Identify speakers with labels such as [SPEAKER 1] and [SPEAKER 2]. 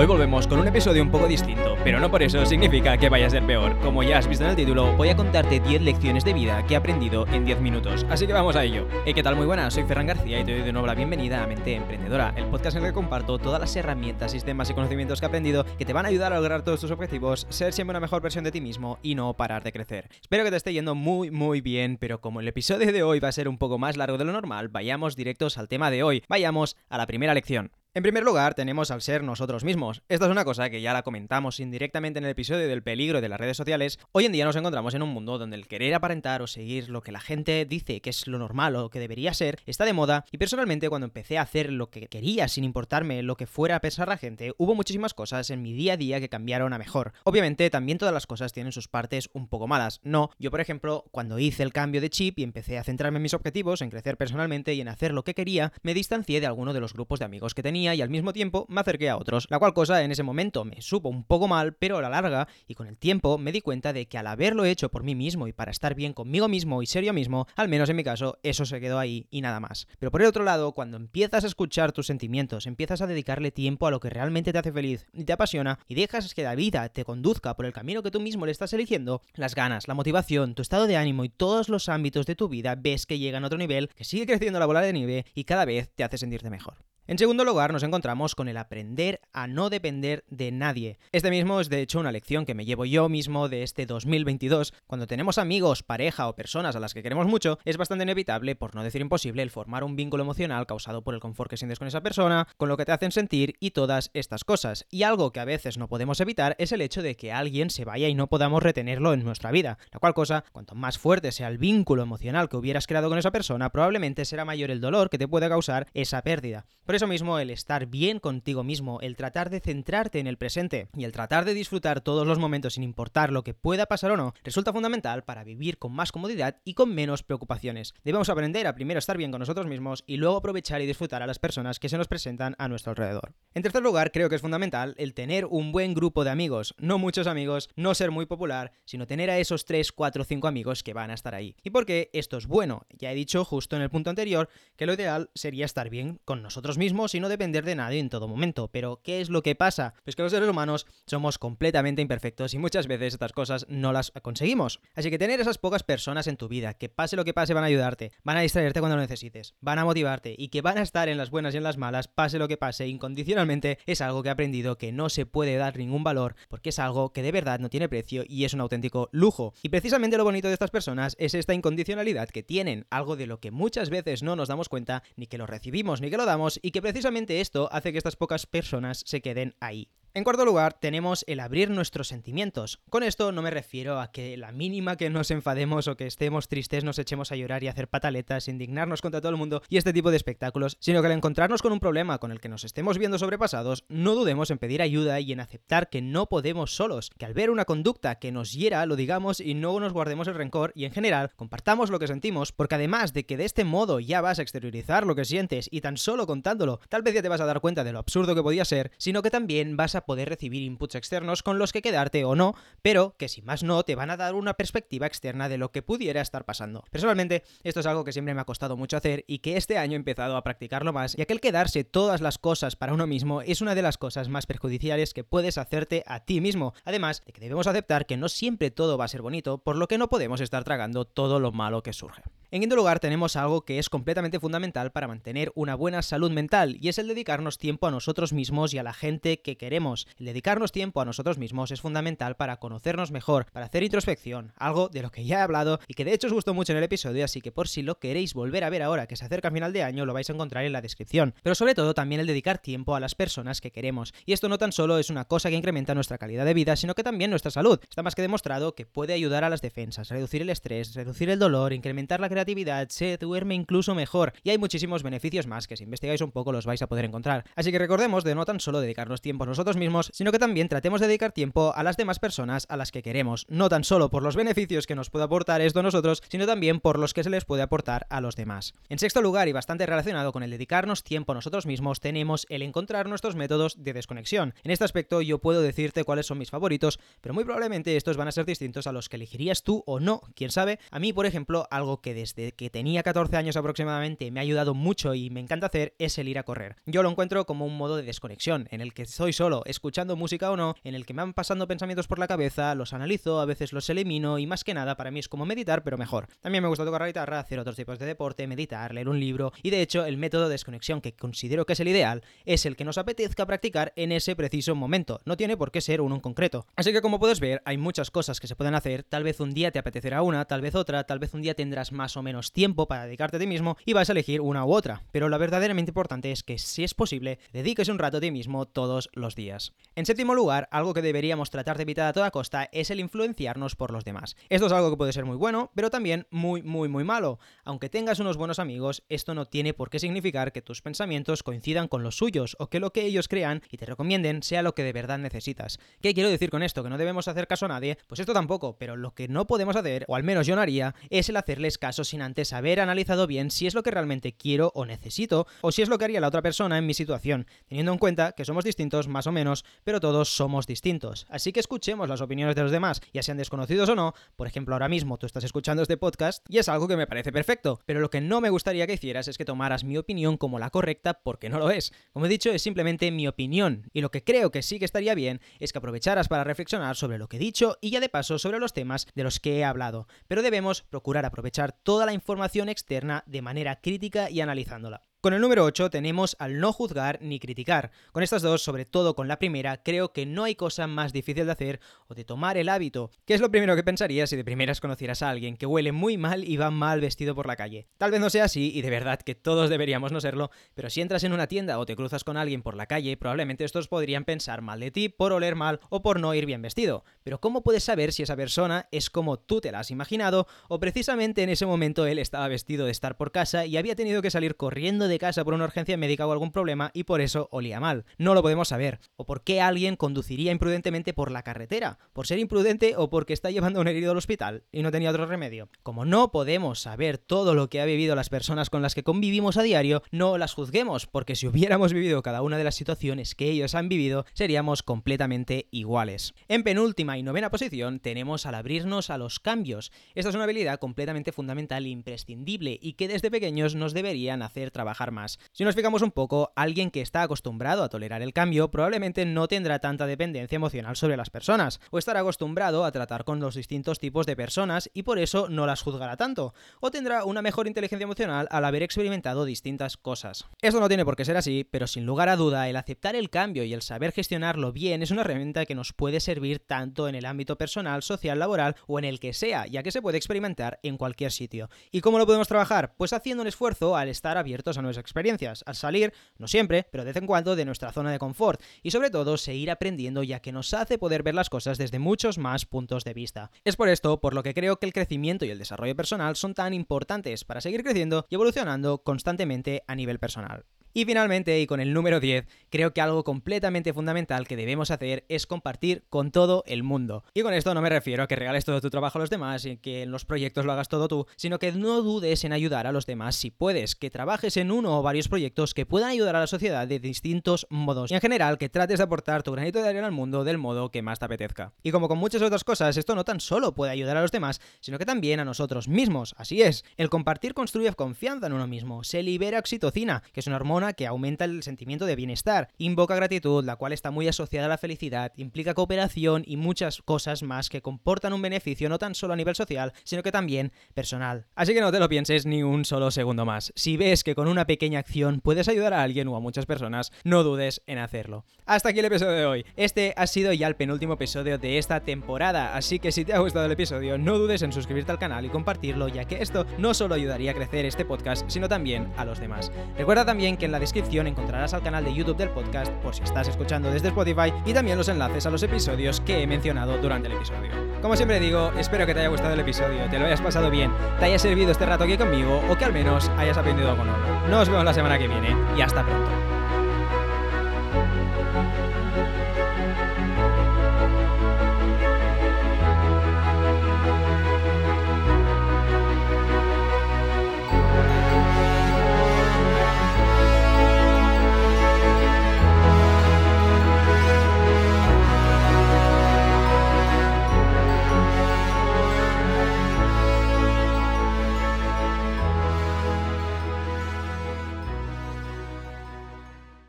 [SPEAKER 1] Hoy volvemos con un episodio un poco distinto, pero no por eso significa que vaya a ser peor. Como ya has visto en el título, voy a contarte 10 lecciones de vida que he aprendido en 10 minutos, así que vamos a ello. Hey, ¿qué tal? Muy buenas, soy Ferran García y te doy de nuevo la bienvenida a Mente Emprendedora, el podcast en el que comparto todas las herramientas, sistemas y conocimientos que he aprendido que te van a ayudar a lograr todos tus objetivos, ser siempre una mejor versión de ti mismo y no parar de crecer. Espero que te esté yendo muy muy bien, pero como el episodio de hoy va a ser un poco más largo de lo normal, vayamos directos al tema de hoy. Vayamos a la primera lección. En primer lugar, tenemos al ser nosotros mismos. Esta es una cosa que ya la comentamos indirectamente en el episodio del peligro de las redes sociales. Hoy en día nos encontramos en un mundo donde el querer aparentar o seguir lo que la gente dice que es lo normal o que debería ser está de moda y personalmente cuando empecé a hacer lo que quería sin importarme lo que fuera a pensar la gente, hubo muchísimas cosas en mi día a día que cambiaron a mejor. Obviamente también todas las cosas tienen sus partes un poco malas. No, yo por ejemplo, cuando hice el cambio de chip y empecé a centrarme en mis objetivos, en crecer personalmente y en hacer lo que quería, me distancié de alguno de los grupos de amigos que tenía y al mismo tiempo me acerqué a otros, la cual cosa en ese momento me supo un poco mal, pero a la larga y con el tiempo me di cuenta de que al haberlo hecho por mí mismo y para estar bien conmigo mismo y ser yo mismo, al menos en mi caso, eso se quedó ahí y nada más. Pero por el otro lado, cuando empiezas a escuchar tus sentimientos, empiezas a dedicarle tiempo a lo que realmente te hace feliz y te apasiona y dejas que la vida te conduzca por el camino que tú mismo le estás eligiendo, las ganas, la motivación, tu estado de ánimo y todos los ámbitos de tu vida ves que llegan a otro nivel, que sigue creciendo la bola de nieve y cada vez te hace sentirte mejor. En segundo lugar, nos encontramos con el aprender a no depender de nadie. Este mismo es de hecho una lección que me llevo yo mismo de este 2022. Cuando tenemos amigos, pareja o personas a las que queremos mucho, es bastante inevitable, por no decir imposible, el formar un vínculo emocional causado por el confort que sientes con esa persona, con lo que te hacen sentir y todas estas cosas. Y algo que a veces no podemos evitar es el hecho de que alguien se vaya y no podamos retenerlo en nuestra vida. La cual cosa, cuanto más fuerte sea el vínculo emocional que hubieras creado con esa persona, probablemente será mayor el dolor que te puede causar esa pérdida. Eso mismo, el estar bien contigo mismo, el tratar de centrarte en el presente y el tratar de disfrutar todos los momentos sin importar lo que pueda pasar o no, resulta fundamental para vivir con más comodidad y con menos preocupaciones. Debemos aprender a primero estar bien con nosotros mismos y luego aprovechar y disfrutar a las personas que se nos presentan a nuestro alrededor. En tercer lugar, creo que es fundamental el tener un buen grupo de amigos, no muchos amigos, no ser muy popular, sino tener a esos 3, 4, 5 amigos que van a estar ahí. ¿Y por qué esto es bueno? Ya he dicho justo en el punto anterior que lo ideal sería estar bien con nosotros mismos y no depender de nadie en todo momento. Pero, ¿qué es lo que pasa? Pues que los seres humanos somos completamente imperfectos y muchas veces estas cosas no las conseguimos. Así que tener esas pocas personas en tu vida, que pase lo que pase, van a ayudarte, van a distraerte cuando lo necesites, van a motivarte y que van a estar en las buenas y en las malas, pase lo que pase, incondicionalmente, es algo que he aprendido que no se puede dar ningún valor porque es algo que de verdad no tiene precio y es un auténtico lujo. Y precisamente lo bonito de estas personas es esta incondicionalidad que tienen, algo de lo que muchas veces no nos damos cuenta, ni que lo recibimos, ni que lo damos, que precisamente esto hace que estas pocas personas se queden ahí. En cuarto lugar, tenemos el abrir nuestros sentimientos. Con esto no me refiero a que la mínima que nos enfademos o que estemos tristes nos echemos a llorar y hacer pataletas, indignarnos contra todo el mundo y este tipo de espectáculos, sino que al encontrarnos con un problema con el que nos estemos viendo sobrepasados, no dudemos en pedir ayuda y en aceptar que no podemos solos, que al ver una conducta que nos hiera lo digamos y no nos guardemos el rencor y en general compartamos lo que sentimos, porque además de que de este modo ya vas a exteriorizar lo que sientes y tan solo contándolo, tal vez ya te vas a dar cuenta de lo absurdo que podía ser, sino que también vas a poder recibir inputs externos con los que quedarte o no, pero que si más no te van a dar una perspectiva externa de lo que pudiera estar pasando. Personalmente, esto es algo que siempre me ha costado mucho hacer y que este año he empezado a practicarlo más, ya que el quedarse todas las cosas para uno mismo es una de las cosas más perjudiciales que puedes hacerte a ti mismo. Además de que debemos aceptar que no siempre todo va a ser bonito, por lo que no podemos estar tragando todo lo malo que surge. En quinto lugar tenemos algo que es completamente fundamental para mantener una buena salud mental y es el dedicarnos tiempo a nosotros mismos y a la gente que queremos. El dedicarnos tiempo a nosotros mismos es fundamental para conocernos mejor, para hacer introspección, algo de lo que ya he hablado y que de hecho os gustó mucho en el episodio, así que por si lo queréis volver a ver ahora que se acerca final de año lo vais a encontrar en la descripción. Pero sobre todo también el dedicar tiempo a las personas que queremos. Y esto no tan solo es una cosa que incrementa nuestra calidad de vida, sino que también nuestra salud. Está más que demostrado que puede ayudar a las defensas, reducir el estrés, reducir el dolor, incrementar la creatividad creatividad, se duerme incluso mejor y hay muchísimos beneficios más que si investigáis un poco los vais a poder encontrar. Así que recordemos de no tan solo dedicarnos tiempo a nosotros mismos, sino que también tratemos de dedicar tiempo a las demás personas a las que queremos, no tan solo por los beneficios que nos puede aportar esto a nosotros, sino también por los que se les puede aportar a los demás. En sexto lugar y bastante relacionado con el dedicarnos tiempo a nosotros mismos, tenemos el encontrar nuestros métodos de desconexión. En este aspecto yo puedo decirte cuáles son mis favoritos, pero muy probablemente estos van a ser distintos a los que elegirías tú o no, quién sabe. A mí, por ejemplo, algo que desde que tenía 14 años aproximadamente me ha ayudado mucho y me encanta hacer es el ir a correr. Yo lo encuentro como un modo de desconexión, en el que estoy solo, escuchando música o no, en el que me van pasando pensamientos por la cabeza, los analizo, a veces los elimino y más que nada para mí es como meditar, pero mejor. También me gusta tocar la guitarra, hacer otros tipos de deporte, meditar, leer un libro y de hecho el método de desconexión que considero que es el ideal es el que nos apetezca practicar en ese preciso momento. No tiene por qué ser uno en concreto. Así que como puedes ver, hay muchas cosas que se pueden hacer. Tal vez un día te apetecerá una, tal vez otra, tal vez un día tendrás más o menos tiempo para dedicarte a ti mismo y vas a elegir una u otra. Pero lo verdaderamente importante es que, si es posible, dediques un rato a ti mismo todos los días. En séptimo lugar, algo que deberíamos tratar de evitar a toda costa es el influenciarnos por los demás. Esto es algo que puede ser muy bueno, pero también muy, muy, muy malo. Aunque tengas unos buenos amigos, esto no tiene por qué significar que tus pensamientos coincidan con los suyos o que lo que ellos crean y te recomienden sea lo que de verdad necesitas. ¿Qué quiero decir con esto? ¿Que no debemos hacer caso a nadie? Pues esto tampoco, pero lo que no podemos hacer, o al menos yo no haría, es el hacerles caso sin antes haber analizado bien si es lo que realmente quiero o necesito, o si es lo que haría la otra persona en mi situación, teniendo en cuenta que somos distintos más o menos, pero todos somos distintos. Así que escuchemos las opiniones de los demás, ya sean desconocidos o no, por ejemplo ahora mismo tú estás escuchando este podcast y es algo que me parece perfecto, pero lo que no me gustaría que hicieras es que tomaras mi opinión como la correcta porque no lo es. Como he dicho, es simplemente mi opinión, y lo que creo que sí que estaría bien es que aprovecharas para reflexionar sobre lo que he dicho y ya de paso sobre los temas de los que he hablado, pero debemos procurar aprovechar toda la información externa de manera crítica y analizándola. Con el número 8 tenemos al no juzgar ni criticar. Con estas dos, sobre todo con la primera, creo que no hay cosa más difícil de hacer o de tomar el hábito. ¿Qué es lo primero que pensarías si de primeras conocieras a alguien que huele muy mal y va mal vestido por la calle? Tal vez no sea así, y de verdad que todos deberíamos no serlo, pero si entras en una tienda o te cruzas con alguien por la calle, probablemente estos podrían pensar mal de ti por oler mal o por no ir bien vestido. Pero ¿cómo puedes saber si esa persona es como tú te la has imaginado o precisamente en ese momento él estaba vestido de estar por casa y había tenido que salir corriendo casa por una urgencia médica o algún problema y por eso olía mal. No lo podemos saber. O por qué alguien conduciría imprudentemente por la carretera. Por ser imprudente o porque está llevando a un herido al hospital y no tenía otro remedio. Como no podemos saber todo lo que ha vivido las personas con las que convivimos a diario, no las juzguemos, porque si hubiéramos vivido cada una de las situaciones que ellos han vivido, seríamos completamente iguales. En penúltima y novena posición tenemos al abrirnos a los cambios. Esta es una habilidad completamente fundamental e imprescindible y que desde pequeños nos deberían hacer trabajar más. Si nos fijamos un poco, alguien que está acostumbrado a tolerar el cambio probablemente no tendrá tanta dependencia emocional sobre las personas, o estará acostumbrado a tratar con los distintos tipos de personas y por eso no las juzgará tanto, o tendrá una mejor inteligencia emocional al haber experimentado distintas cosas. Esto no tiene por qué ser así, pero sin lugar a duda, el aceptar el cambio y el saber gestionarlo bien es una herramienta que nos puede servir tanto en el ámbito personal, social, laboral o en el que sea, ya que se puede experimentar en cualquier sitio. ¿Y cómo lo podemos trabajar? Pues haciendo un esfuerzo al estar abiertos a nuevas experiencias al salir, no siempre, pero de vez en cuando, de nuestra zona de confort y sobre todo seguir aprendiendo ya que nos hace poder ver las cosas desde muchos más puntos de vista. Es por esto por lo que creo que el crecimiento y el desarrollo personal son tan importantes para seguir creciendo y evolucionando constantemente a nivel personal. Y finalmente, y con el número 10, creo que algo completamente fundamental que debemos hacer es compartir con todo el mundo. Y con esto no me refiero a que regales todo tu trabajo a los demás y que en los proyectos lo hagas todo tú, sino que no dudes en ayudar a los demás si puedes, que trabajes en uno o varios proyectos que puedan ayudar a la sociedad de distintos modos. Y en general, que trates de aportar tu granito de arena al mundo del modo que más te apetezca. Y como con muchas otras cosas, esto no tan solo puede ayudar a los demás, sino que también a nosotros mismos. Así es, el compartir construye confianza en uno mismo, se libera oxitocina, que es una que aumenta el sentimiento de bienestar, invoca gratitud, la cual está muy asociada a la felicidad, implica cooperación y muchas cosas más que comportan un beneficio no tan solo a nivel social, sino que también personal. Así que no te lo pienses ni un solo segundo más. Si ves que con una pequeña acción puedes ayudar a alguien o a muchas personas, no dudes en hacerlo. Hasta aquí el episodio de hoy. Este ha sido ya el penúltimo episodio de esta temporada, así que si te ha gustado el episodio, no dudes en suscribirte al canal y compartirlo, ya que esto no solo ayudaría a crecer este podcast, sino también a los demás. Recuerda también que en la descripción encontrarás al canal de YouTube del podcast por si estás escuchando desde Spotify y también los enlaces a los episodios que he mencionado durante el episodio. Como siempre digo, espero que te haya gustado el episodio, te lo hayas pasado bien, te haya servido este rato aquí conmigo o que al menos hayas aprendido algo nuevo. Nos vemos la semana que viene y hasta pronto.